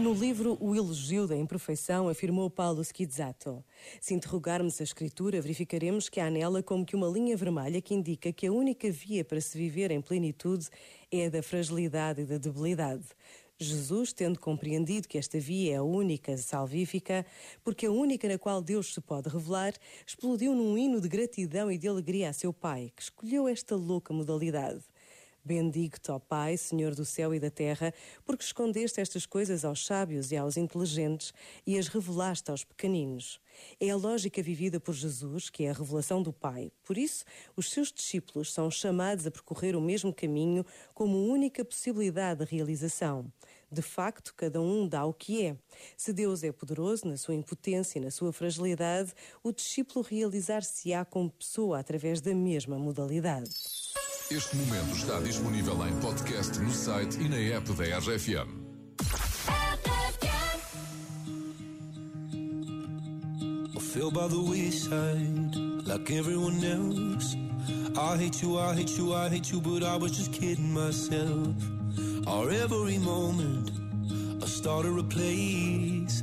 No livro O Elogio da Imperfeição, afirmou Paulo Schizzato: Se interrogarmos a Escritura, verificaremos que há nela como que uma linha vermelha que indica que a única via para se viver em plenitude é a da fragilidade e da debilidade. Jesus, tendo compreendido que esta via é a única salvífica, porque a única na qual Deus se pode revelar, explodiu num hino de gratidão e de alegria a seu Pai, que escolheu esta louca modalidade. Bendigo-te, ó Pai, Senhor do céu e da terra, porque escondeste estas coisas aos sábios e aos inteligentes e as revelaste aos pequeninos. É a lógica vivida por Jesus, que é a revelação do Pai. Por isso, os seus discípulos são chamados a percorrer o mesmo caminho como única possibilidade de realização. De facto, cada um dá o que é. Se Deus é poderoso na sua impotência e na sua fragilidade, o discípulo realizar-se-á como pessoa através da mesma modalidade. Este momento está disponível em podcast no site e na app da RFM. feel by the wayside like everyone else. I hate you, I hate you, I hate you, but I was just kidding myself. Our every moment, I started a place.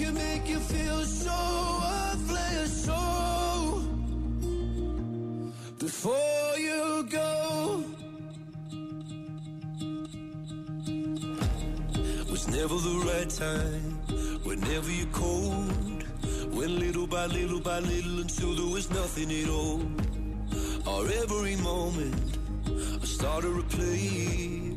Can make you feel so worthless. So before you go, was never the right time. Whenever you're cold, went little by little by little until there was nothing at all. Or every moment, I started to play.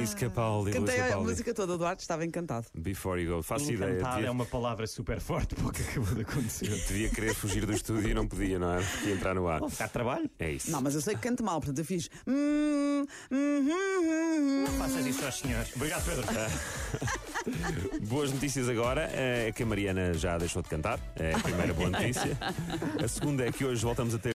Luís Capaldi. Cantei Luís a Capaldi. música toda, Duarte, estava encantado. Before you go. Faço ideia. Encantar Devia, é uma palavra super forte para o que acabou de acontecer. devia querer fugir do estúdio e não podia, não é? Porque entrar no ar. Bom, ficar de trabalho. É isso. Não, mas eu sei que canto mal, portanto eu fiz. hum, hum, hum, Não faças isso aos senhores. Obrigado, Pedro. Boas notícias agora é que a Mariana já deixou de cantar. É a primeira boa notícia. A segunda é que hoje voltamos a ter.